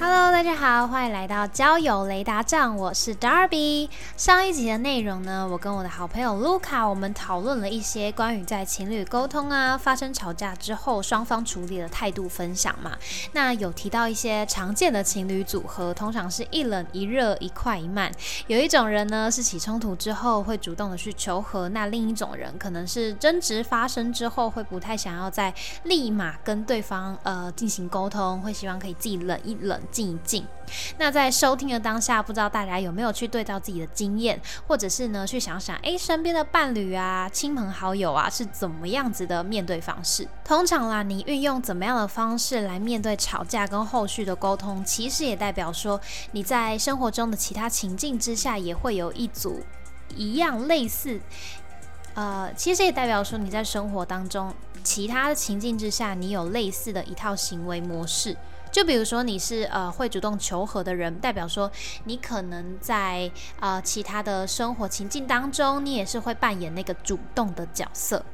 Hello，大家好，欢迎来到交友雷达站，我是 Darby。上一集的内容呢，我跟我的好朋友 Luca，我们讨论了一些关于在情侣沟通啊，发生吵架之后双方处理的态度分享嘛。那有提到一些常见的情侣组合，通常是一冷一热，一快一慢。有一种人呢是起冲突之后会主动的去求和，那另一种人可能是争执发生之后会不太想要再立马跟对方呃进行沟通，会希望可以自己冷一冷。静一静。那在收听的当下，不知道大家有没有去对照自己的经验，或者是呢去想想，哎，身边的伴侣啊、亲朋好友啊是怎么样子的面对方式？通常啦，你运用怎么样的方式来面对吵架跟后续的沟通，其实也代表说你在生活中的其他情境之下也会有一组一样类似。呃，其实也代表说你在生活当中其他的情境之下，你有类似的一套行为模式。就比如说你是呃会主动求和的人，代表说你可能在呃其他的生活情境当中，你也是会扮演那个主动的角色。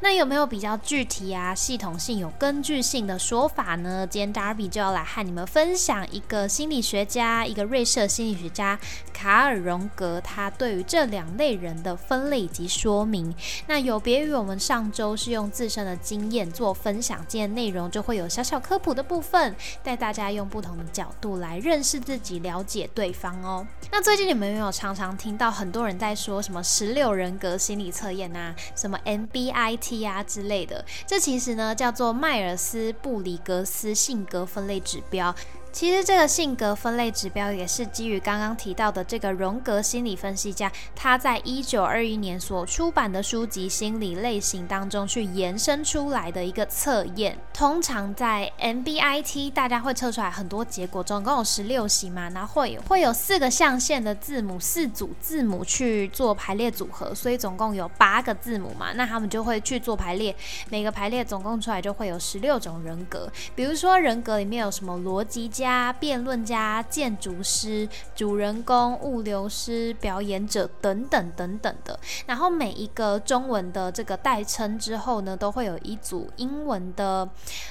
那有没有比较具体啊、系统性、有根据性的说法呢？今天 Darby 就要来和你们分享一个心理学家，一个瑞士心理学家卡尔荣格，他对于这两类人的分类以及说明。那有别于我们上周是用自身的经验做分享，今天内容就会有小小科普的部分，带大家用不同的角度来认识自己、了解对方哦。那最近你们有没有常常听到很多人在说什么十六人格心理测验啊，什么 MB I T 啊之类的，这其实呢叫做迈尔斯布里格斯性格分类指标。其实这个性格分类指标也是基于刚刚提到的这个荣格心理分析家，他在一九二一年所出版的书籍《心理类型》当中去延伸出来的一个测验。通常在 MBIT，大家会测出来很多结果，总共有十六型嘛，然后会会有四个象限的字母，四组字母去做排列组合，所以总共有八个字母嘛，那他们就会去做排列，每个排列总共出来就会有十六种人格。比如说人格里面有什么逻辑家。家、辩论家、建筑师、主人公、物流师、表演者等等等等的。然后每一个中文的这个代称之后呢，都会有一组英文的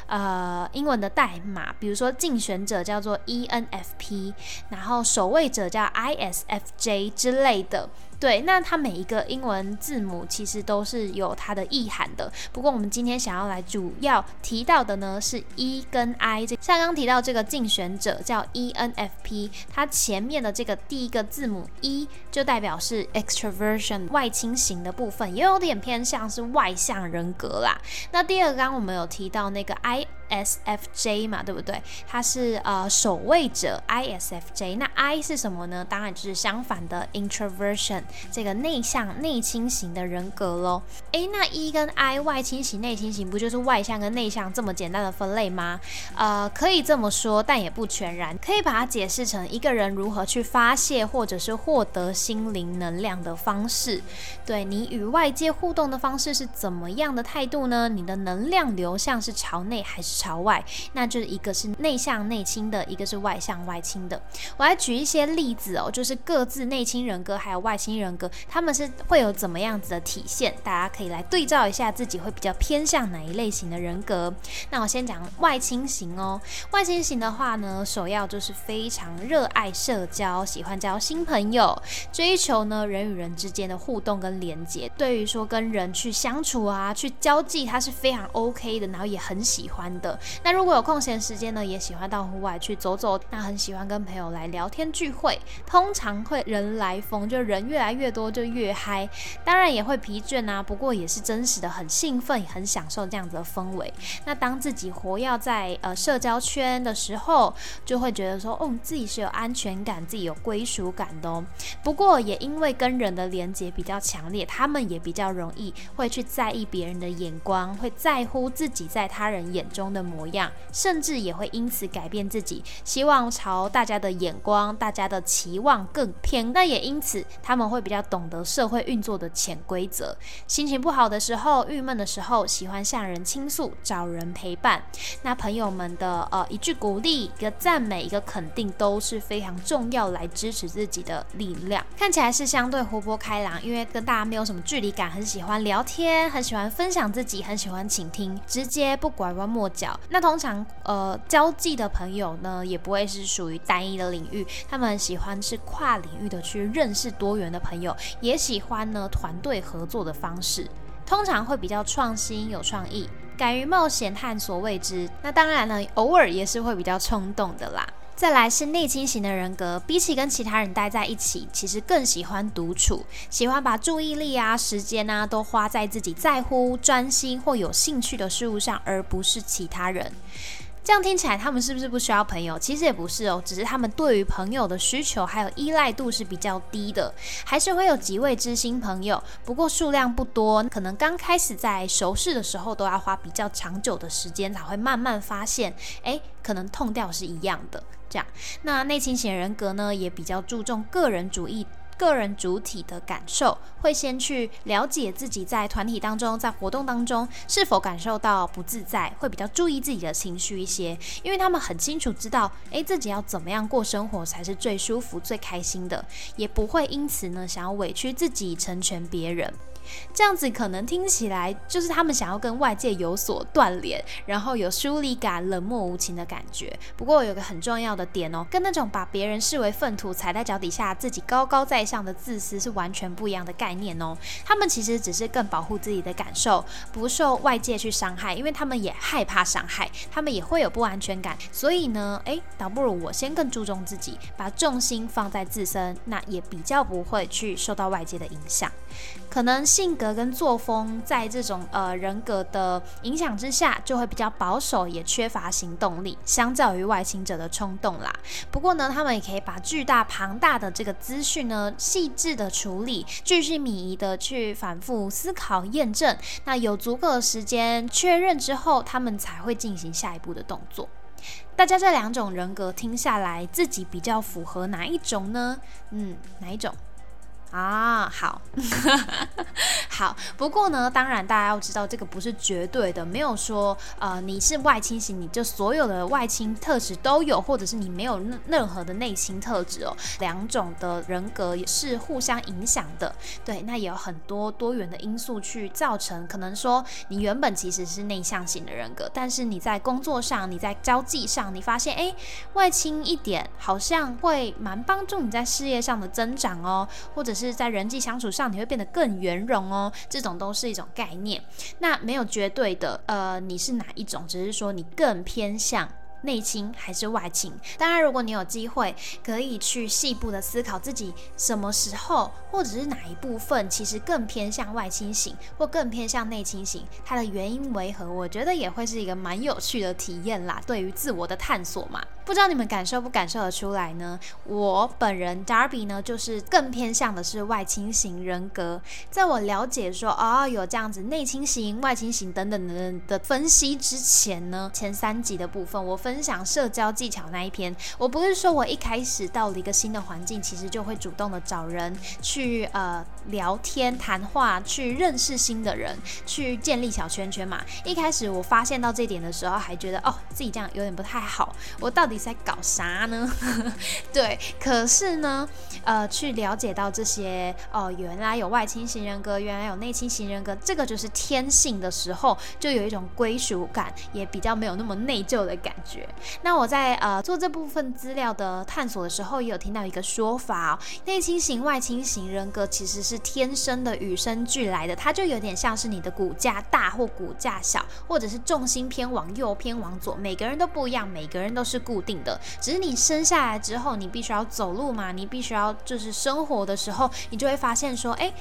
呃英文的代码，比如说竞选者叫做 ENFP，然后守卫者叫 ISFJ 之类的。对，那它每一个英文字母其实都是有它的意涵的。不过我们今天想要来主要提到的呢是 E 跟 I。这像刚提到这个竞选者叫 ENFP，它前面的这个第一个字母 E 就代表是 extroversion 外倾型的部分，也有点偏向是外向人格啦。那第二个刚我们有提到那个 I。SFJ 嘛，对不对？它是呃守卫者 ISFJ。那 I 是什么呢？当然就是相反的 introversion，这个内向内倾型的人格喽。诶，那 E 跟 I 外倾型内倾型不就是外向跟内向这么简单的分类吗？呃，可以这么说，但也不全然。可以把它解释成一个人如何去发泄或者是获得心灵能量的方式。对你与外界互动的方式是怎么样的态度呢？你的能量流向是朝内还是？朝外，那就是一个是内向内倾的，一个是外向外倾的。我来举一些例子哦，就是各自内倾人格还有外倾人格，他们是会有怎么样子的体现？大家可以来对照一下自己会比较偏向哪一类型的人格。那我先讲外倾型哦，外倾型的话呢，首要就是非常热爱社交，喜欢交新朋友，追求呢人与人之间的互动跟连接。对于说跟人去相处啊，去交际，他是非常 OK 的，然后也很喜欢。那如果有空闲时间呢，也喜欢到户外去走走。那很喜欢跟朋友来聊天聚会，通常会人来疯，就人越来越多就越嗨。当然也会疲倦啊，不过也是真实的很兴奋，很享受这样子的氛围。那当自己活跃在呃社交圈的时候，就会觉得说，哦，自己是有安全感，自己有归属感的哦。不过也因为跟人的连接比较强烈，他们也比较容易会去在意别人的眼光，会在乎自己在他人眼中。的模样，甚至也会因此改变自己，希望朝大家的眼光、大家的期望更偏。那也因此，他们会比较懂得社会运作的潜规则。心情不好的时候、郁闷的时候，喜欢向人倾诉，找人陪伴。那朋友们的呃一句鼓励、一个赞美、一个肯定，都是非常重要来支持自己的力量。看起来是相对活泼开朗，因为跟大家没有什么距离感，很喜欢聊天，很喜欢分享自己，很喜欢倾听，直接不拐弯抹角。那通常呃交际的朋友呢，也不会是属于单一的领域，他们喜欢是跨领域的去认识多元的朋友，也喜欢呢团队合作的方式，通常会比较创新有创意，敢于冒险探索未知。那当然呢，偶尔也是会比较冲动的啦。再来是内倾型的人格，比起跟其他人待在一起，其实更喜欢独处，喜欢把注意力啊、时间啊都花在自己在乎、专心或有兴趣的事物上，而不是其他人。这样听起来，他们是不是不需要朋友？其实也不是哦，只是他们对于朋友的需求还有依赖度是比较低的，还是会有几位知心朋友，不过数量不多，可能刚开始在熟识的时候都要花比较长久的时间才会慢慢发现，诶，可能痛调是一样的。那内倾型人格呢，也比较注重个人主义。个人主体的感受，会先去了解自己在团体当中，在活动当中是否感受到不自在，会比较注意自己的情绪一些，因为他们很清楚知道，诶，自己要怎么样过生活才是最舒服、最开心的，也不会因此呢想要委屈自己成全别人。这样子可能听起来就是他们想要跟外界有所断联，然后有疏离感、冷漠无情的感觉。不过有个很重要的点哦，跟那种把别人视为粪土、踩在脚底下、自己高高在上的自私是完全不一样的概念哦。他们其实只是更保护自己的感受，不受外界去伤害，因为他们也害怕伤害，他们也会有不安全感。所以呢，诶，倒不如我先更注重自己，把重心放在自身，那也比较不会去受到外界的影响。可能性格跟作风在这种呃人格的影响之下，就会比较保守，也缺乏行动力，相较于外倾者的冲动啦。不过呢，他们也可以把巨大庞大的这个资讯呢，细致的处理，巨细靡遗的去反复思考验证。那有足够的时间确认之后，他们才会进行下一步的动作。大家这两种人格听下来，自己比较符合哪一种呢？嗯，哪一种？啊，好，好。不过呢，当然大家要知道，这个不是绝对的，没有说呃你是外倾型，你就所有的外倾特质都有，或者是你没有任任何的内倾特质哦。两种的人格也是互相影响的，对。那也有很多多元的因素去造成，可能说你原本其实是内向型的人格，但是你在工作上、你在交际上，你发现哎外倾一点好像会蛮帮助你在事业上的增长哦，或者是。是在人际相处上，你会变得更圆融哦。这种都是一种概念，那没有绝对的，呃，你是哪一种？只是说你更偏向。内倾还是外倾？当然，如果你有机会，可以去细部的思考自己什么时候，或者是哪一部分，其实更偏向外倾型，或更偏向内倾型，它的原因为何？我觉得也会是一个蛮有趣的体验啦。对于自我的探索嘛，不知道你们感受不感受得出来呢？我本人 Darby 呢，就是更偏向的是外倾型人格。在我了解说哦，有这样子内倾型、外倾型等等等的分析之前呢，前三集的部分我。分享社交技巧那一篇，我不是说我一开始到了一个新的环境，其实就会主动的找人去呃聊天谈话，去认识新的人，去建立小圈圈嘛。一开始我发现到这点的时候，还觉得哦自己这样有点不太好，我到底在搞啥呢？对，可是呢，呃，去了解到这些哦，原来有外倾型人格，原来有内倾型人格，这个就是天性的时候，就有一种归属感，也比较没有那么内疚的感觉。那我在呃做这部分资料的探索的时候，也有听到一个说法哦，内倾型、外倾型人格其实是天生的与生俱来的，它就有点像是你的骨架大或骨架小，或者是重心偏往右偏往左，每个人都不一样，每个人都是固定的，只是你生下来之后，你必须要走路嘛，你必须要就是生活的时候，你就会发现说，哎。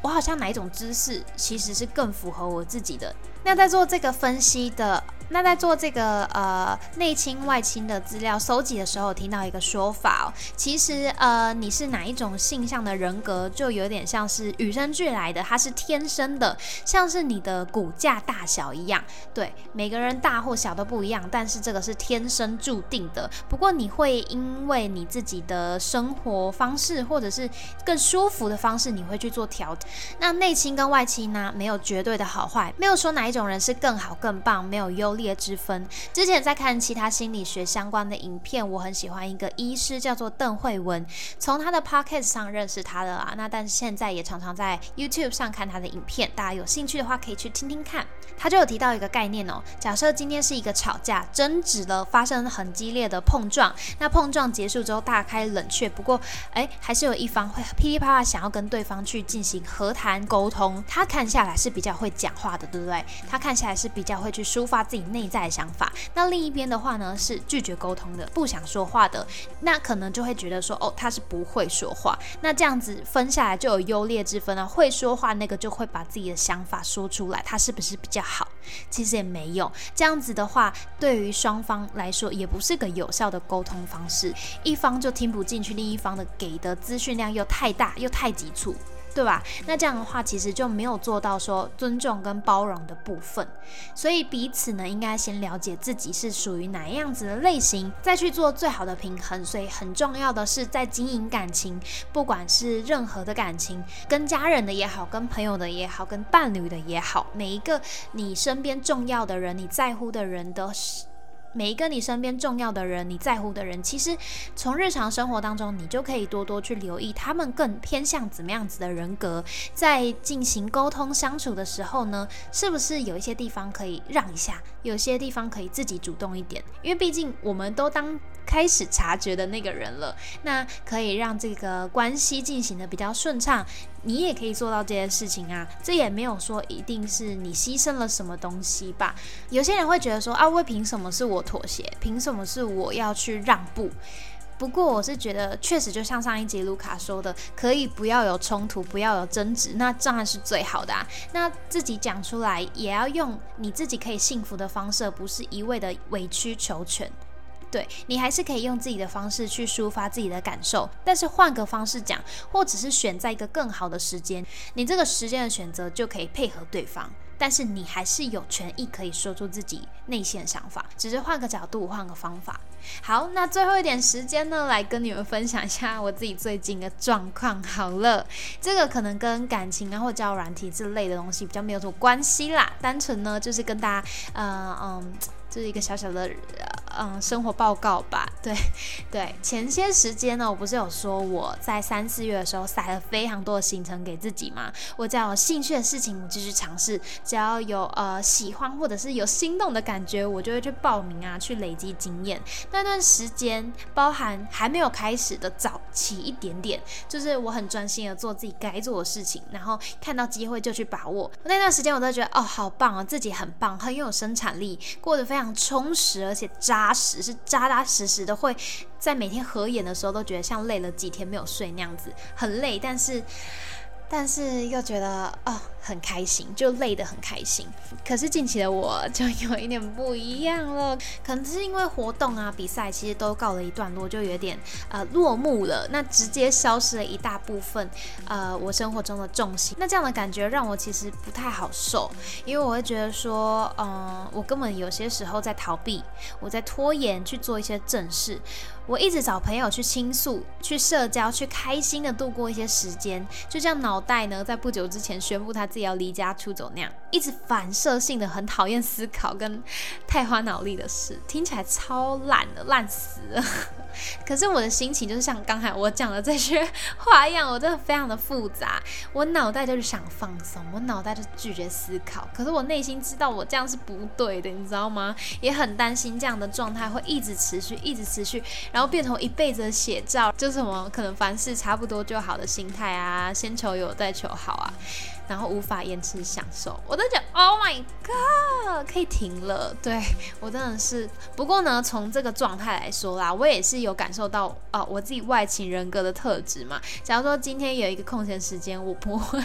我好像哪一种姿势其实是更符合我自己的。那在做这个分析的那在做这个呃内倾外倾的资料搜集的时候，听到一个说法哦，其实呃你是哪一种性向的人格，就有点像是与生俱来的，它是天生的，像是你的骨架大小一样。对，每个人大或小都不一样，但是这个是天生注定的。不过你会因为你自己的生活方式，或者是更舒服的方式，你会去做调。那内倾跟外倾呢，没有绝对的好坏，没有说哪一种人是更好更棒，没有优劣之分。之前在看其他心理学相关的影片，我很喜欢一个医师叫做邓慧文，从他的 podcast 上认识他的啦。那但是现在也常常在 YouTube 上看他的影片，大家有兴趣的话可以去听听看。他就有提到一个概念哦，假设今天是一个吵架、争执了，发生很激烈的碰撞，那碰撞结束之后，大开冷却，不过哎，还是有一方会噼里啪啦想要跟对方去进行和谈沟通。他看下来是比较会讲话的，对不对？他看起来是比较会去抒发自己内在的想法。那另一边的话呢，是拒绝沟通的，不想说话的，那可能就会觉得说，哦，他是不会说话。那这样子分下来就有优劣之分啊。会说话那个就会把自己的想法说出来，他是不是比较好？其实也没有这样子的话，对于双方来说也不是个有效的沟通方式，一方就听不进去，另一方的给的资讯量又太大又太急促。对吧？那这样的话，其实就没有做到说尊重跟包容的部分。所以彼此呢，应该先了解自己是属于哪样子的类型，再去做最好的平衡。所以很重要的是，在经营感情，不管是任何的感情，跟家人的也好，跟朋友的也好，跟伴侣的也好，每一个你身边重要的人，你在乎的人都是。每一个你身边重要的人，你在乎的人，其实从日常生活当中，你就可以多多去留意他们更偏向怎么样子的人格，在进行沟通相处的时候呢，是不是有一些地方可以让一下，有些地方可以自己主动一点？因为毕竟我们都当。开始察觉的那个人了，那可以让这个关系进行的比较顺畅。你也可以做到这件事情啊，这也没有说一定是你牺牲了什么东西吧。有些人会觉得说啊，为凭什么是我妥协？凭什么是我要去让步？不过我是觉得，确实就像上一集卢卡说的，可以不要有冲突，不要有争执，那当然是最好的啊。那自己讲出来，也要用你自己可以幸福的方式，不是一味的委曲求全。对你还是可以用自己的方式去抒发自己的感受，但是换个方式讲，或者是选在一个更好的时间，你这个时间的选择就可以配合对方，但是你还是有权益可以说出自己内心的想法，只是换个角度，换个方法。好，那最后一点时间呢，来跟你们分享一下我自己最近的状况。好了，这个可能跟感情啊或交友软体之类的东西比较没有什么关系啦，单纯呢就是跟大家，呃嗯。就是一个小小的嗯生活报告吧，对对。前些时间呢，我不是有说我在三四月的时候塞了非常多的行程给自己吗？我只要有兴趣的事情，我就去尝试；只要有呃喜欢或者是有心动的感觉，我就会去报名啊，去累积经验。那段时间，包含还没有开始的早期一点点，就是我很专心的做自己该做的事情，然后看到机会就去把握。那段时间，我都觉得哦，好棒啊，自己很棒，很有生产力，过得非常。充实，而且扎实，是扎扎实实的。会在每天合眼的时候都觉得像累了几天没有睡那样子，很累，但是。但是又觉得啊很开心，就累得很开心。可是近期的我就有一点不一样了，可能是因为活动啊、比赛其实都告了一段落，就有点呃落幕了。那直接消失了一大部分呃我生活中的重心。那这样的感觉让我其实不太好受，因为我会觉得说，嗯，我根本有些时候在逃避，我在拖延去做一些正事。我一直找朋友去倾诉、去社交、去开心的度过一些时间，就像脑袋呢，在不久之前宣布他自己要离家出走那样，一直反射性的很讨厌思考跟太花脑力的事，听起来超懒的，烂死了。可是我的心情就是像刚才我讲的这些话一样，我真的非常的复杂。我脑袋就是想放松，我脑袋就拒绝思考。可是我内心知道我这样是不对的，你知道吗？也很担心这样的状态会一直持续，一直持续，然后变成一辈子的写照，就是什么可能凡事差不多就好的心态啊，先求有再求好啊。然后无法延迟享受，我都觉得 Oh my God，可以停了。对我真的是，不过呢，从这个状态来说啦，我也是有感受到啊，我自己外倾人格的特质嘛。假如说今天有一个空闲时间，我不会。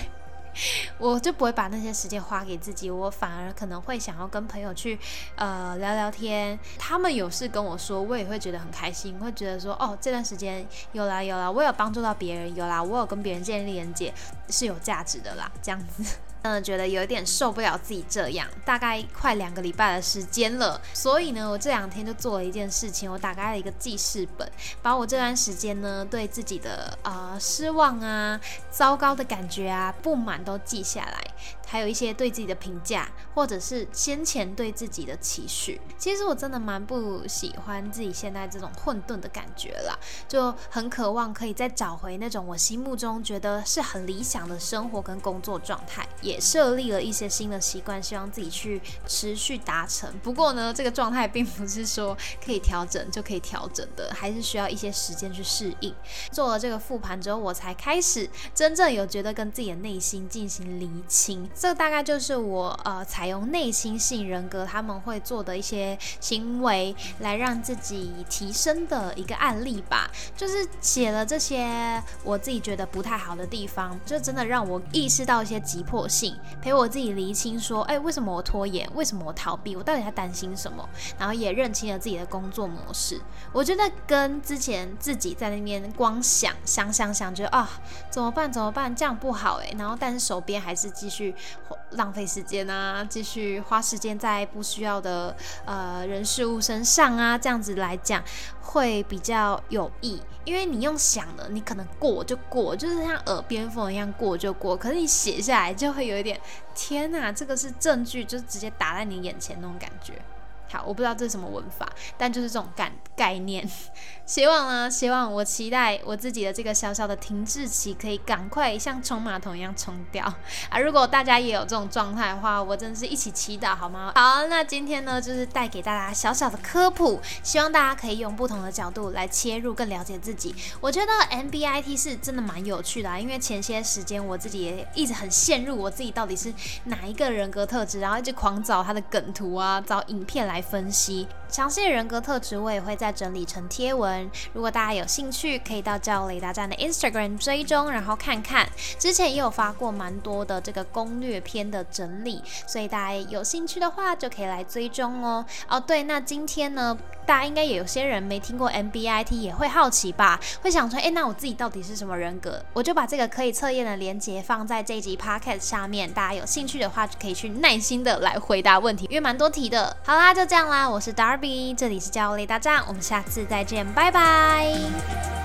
我就不会把那些时间花给自己，我反而可能会想要跟朋友去呃聊聊天。他们有事跟我说，我也会觉得很开心，会觉得说哦，这段时间有啦有啦，我有帮助到别人，有啦，我有跟别人建立连接，是有价值的啦，这样子。嗯，觉得有一点受不了自己这样，大概快两个礼拜的时间了，所以呢，我这两天就做了一件事情，我打开了一个记事本，把我这段时间呢对自己的呃失望啊、糟糕的感觉啊、不满都记下来。还有一些对自己的评价，或者是先前对自己的期许。其实我真的蛮不喜欢自己现在这种混沌的感觉啦，就很渴望可以再找回那种我心目中觉得是很理想的生活跟工作状态。也也设立了一些新的习惯，希望自己去持续达成。不过呢，这个状态并不是说可以调整就可以调整的，还是需要一些时间去适应。做了这个复盘之后，我才开始真正有觉得跟自己的内心进行厘清。这大概就是我呃采用内心性人格他们会做的一些行为来让自己提升的一个案例吧。就是写了这些我自己觉得不太好的地方，就真的让我意识到一些急迫性，陪我自己厘清说，哎，为什么我拖延？为什么我逃避？我到底在担心什么？然后也认清了自己的工作模式。我觉得跟之前自己在那边光想想想想，觉得啊怎么办？怎么办？这样不好哎。然后但是手边还是继续。浪费时间啊，继续花时间在不需要的呃人事物身上啊，这样子来讲会比较有益。因为你用想的，你可能过就过，就是像耳边风一样过就过。可是你写下来就会有有一点，天哪，这个是证据，就是直接打在你眼前那种感觉。好，我不知道这是什么文法，但就是这种概概念。希望呢，希望我期待我自己的这个小小的停滞期可以赶快像冲马桶一样冲掉啊！如果大家也有这种状态的话，我真的是一起祈祷好吗？好，那今天呢，就是带给大家小小的科普，希望大家可以用不同的角度来切入，更了解自己。我觉得 MBIT 是真的蛮有趣的，啊，因为前些时间我自己也一直很陷入我自己到底是哪一个人格特质，然后一直狂找他的梗图啊，找影片来分析。详细的人格特质我也会再整理成贴文，如果大家有兴趣，可以到教雷达站的 Instagram 追踪，然后看看。之前也有发过蛮多的这个攻略篇的整理，所以大家有兴趣的话就可以来追踪哦。哦，对，那今天呢，大家应该也有些人没听过 MBIT，也会好奇吧？会想说，哎，那我自己到底是什么人格？我就把这个可以测验的链接放在这一集 Podcast 下面，大家有兴趣的话就可以去耐心的来回答问题，因为蛮多题的。好啦，就这样啦，我是 Darby。这里是教雷大战，我们下次再见，拜拜。